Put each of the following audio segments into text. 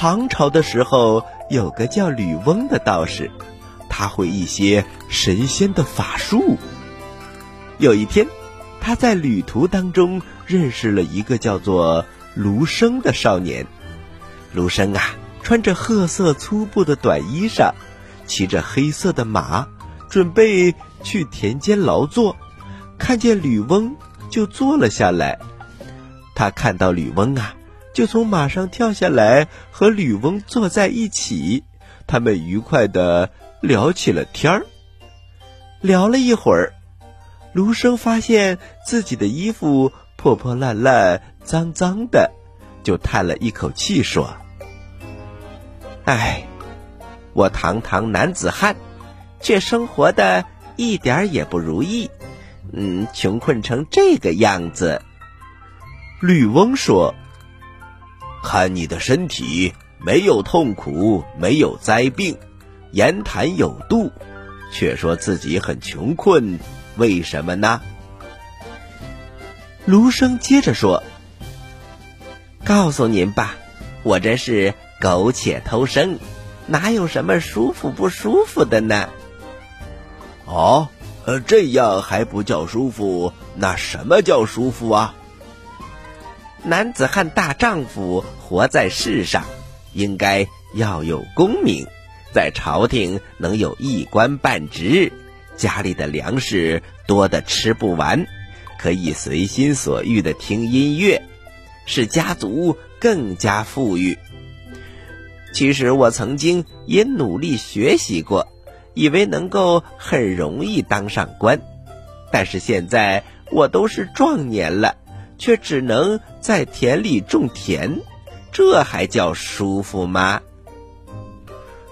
唐朝的时候，有个叫吕翁的道士，他会一些神仙的法术。有一天，他在旅途当中认识了一个叫做卢生的少年。卢生啊，穿着褐色粗布的短衣裳，骑着黑色的马，准备去田间劳作。看见吕翁，就坐了下来。他看到吕翁啊。就从马上跳下来，和吕翁坐在一起。他们愉快的聊起了天儿。聊了一会儿，卢生发现自己的衣服破破烂烂、脏脏的，就叹了一口气说：“哎，我堂堂男子汉，却生活的一点也不如意。嗯，穷困成这个样子。”吕翁说。看你的身体没有痛苦，没有灾病，言谈有度，却说自己很穷困，为什么呢？卢生接着说：“告诉您吧，我这是苟且偷生，哪有什么舒服不舒服的呢？”哦，呃，这样还不叫舒服？那什么叫舒服啊？男子汉大丈夫活在世上，应该要有功名，在朝廷能有一官半职，家里的粮食多的吃不完，可以随心所欲的听音乐，使家族更加富裕。其实我曾经也努力学习过，以为能够很容易当上官，但是现在我都是壮年了。却只能在田里种田，这还叫舒服吗？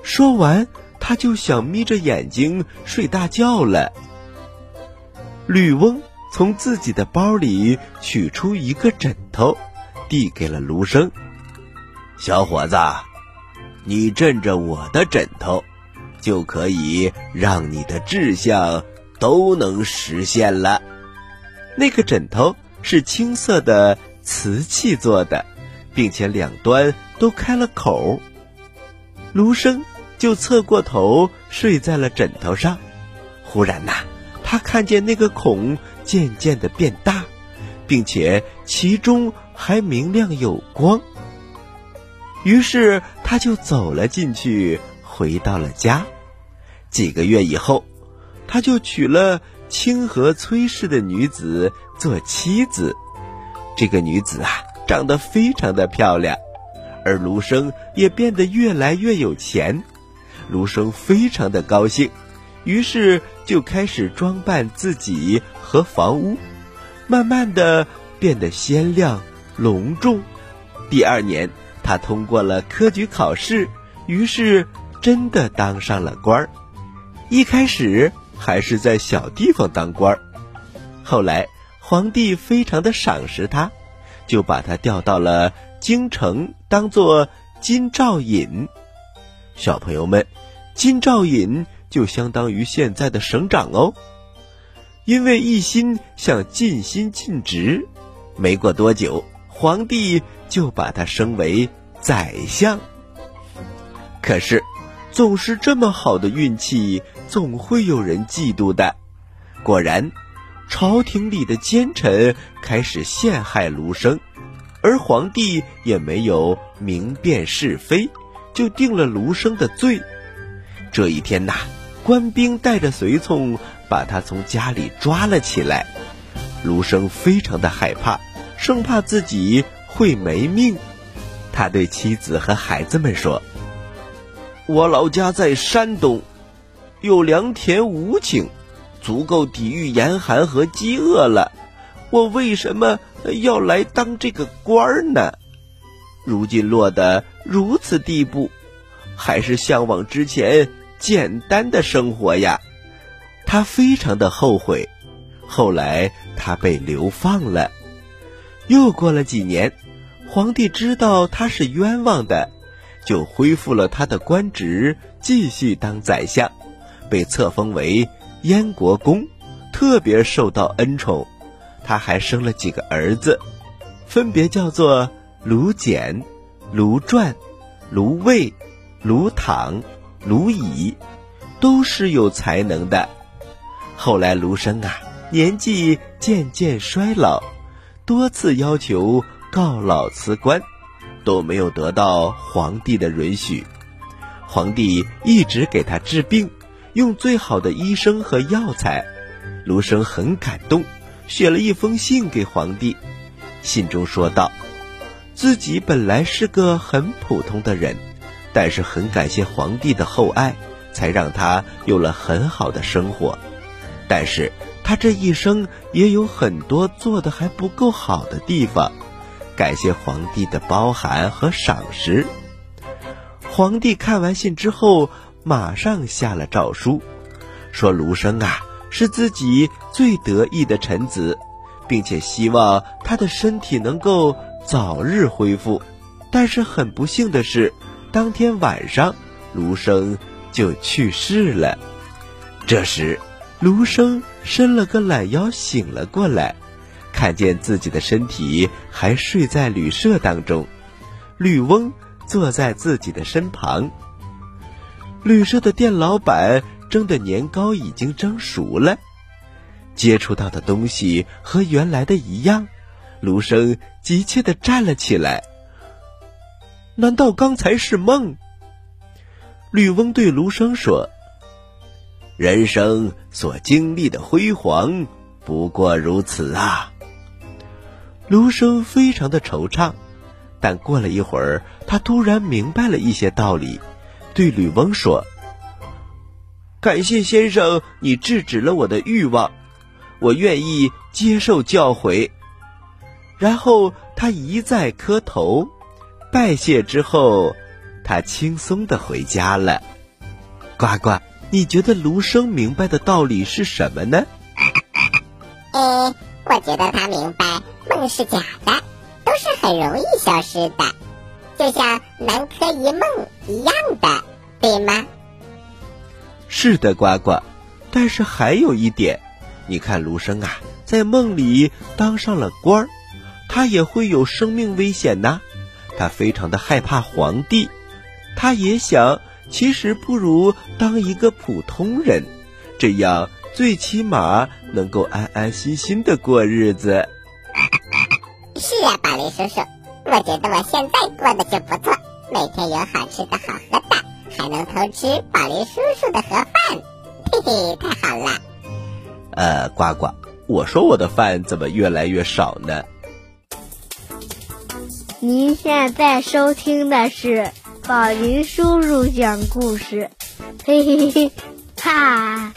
说完，他就想眯着眼睛睡大觉了。吕翁从自己的包里取出一个枕头，递给了卢生：“小伙子，你枕着我的枕头，就可以让你的志向都能实现了。”那个枕头。是青色的瓷器做的，并且两端都开了口。卢生就侧过头睡在了枕头上。忽然呐，他看见那个孔渐渐的变大，并且其中还明亮有光。于是他就走了进去，回到了家。几个月以后，他就娶了。清河崔氏的女子做妻子，这个女子啊，长得非常的漂亮，而卢生也变得越来越有钱。卢生非常的高兴，于是就开始装扮自己和房屋，慢慢的变得鲜亮隆重。第二年，他通过了科举考试，于是真的当上了官儿。一开始。还是在小地方当官儿，后来皇帝非常的赏识他，就把他调到了京城，当做金兆尹。小朋友们，金兆尹就相当于现在的省长哦。因为一心想尽心尽职，没过多久，皇帝就把他升为宰相。可是，总是这么好的运气。总会有人嫉妒的。果然，朝廷里的奸臣开始陷害卢生，而皇帝也没有明辨是非，就定了卢生的罪。这一天呐，官兵带着随从把他从家里抓了起来。卢生非常的害怕，生怕自己会没命。他对妻子和孩子们说：“我老家在山东。”有良田五顷，足够抵御严寒和饥饿了。我为什么要来当这个官儿呢？如今落得如此地步，还是向往之前简单的生活呀。他非常的后悔。后来他被流放了。又过了几年，皇帝知道他是冤枉的，就恢复了他的官职，继续当宰相。被册封为燕国公，特别受到恩宠。他还生了几个儿子，分别叫做卢简、卢传、卢卫、卢躺、卢乙都是有才能的。后来卢生啊，年纪渐渐衰老，多次要求告老辞官，都没有得到皇帝的允许。皇帝一直给他治病，用最好的医生和药材。卢生很感动，写了一封信给皇帝。信中说道。自己本来是个很普通的人，但是很感谢皇帝的厚爱，才让他有了很好的生活。但是他这一生也有很多做的还不够好的地方，感谢皇帝的包涵和赏识。皇帝看完信之后，马上下了诏书，说卢生啊是自己最得意的臣子，并且希望他的身体能够。早日恢复，但是很不幸的是，当天晚上卢生就去世了。这时，卢生伸了个懒腰，醒了过来，看见自己的身体还睡在旅社当中，绿翁坐在自己的身旁。旅社的店老板蒸的年糕已经蒸熟了，接触到的东西和原来的一样。卢生急切地站了起来。难道刚才是梦？绿翁对卢生说：“人生所经历的辉煌不过如此啊。”卢生非常的惆怅，但过了一会儿，他突然明白了一些道理，对吕翁说：“感谢先生，你制止了我的欲望，我愿意接受教诲。”然后他一再磕头，拜谢之后，他轻松的回家了。呱呱，你觉得卢生明白的道理是什么呢？呃，我觉得他明白梦是假的，都是很容易消失的，就像南柯一梦一样的，对吗？是的，呱呱。但是还有一点，你看卢生啊，在梦里当上了官儿。他也会有生命危险呐，他非常的害怕皇帝，他也想，其实不如当一个普通人，这样最起码能够安安心心的过日子。是啊，宝林叔叔，我觉得我现在过得就不错，每天有好吃的好喝的，还能偷吃宝林叔叔的盒饭，嘿嘿，太好了。呃，呱呱，我说我的饭怎么越来越少呢？您现在收听的是宝林叔叔讲故事，嘿嘿嘿，哈。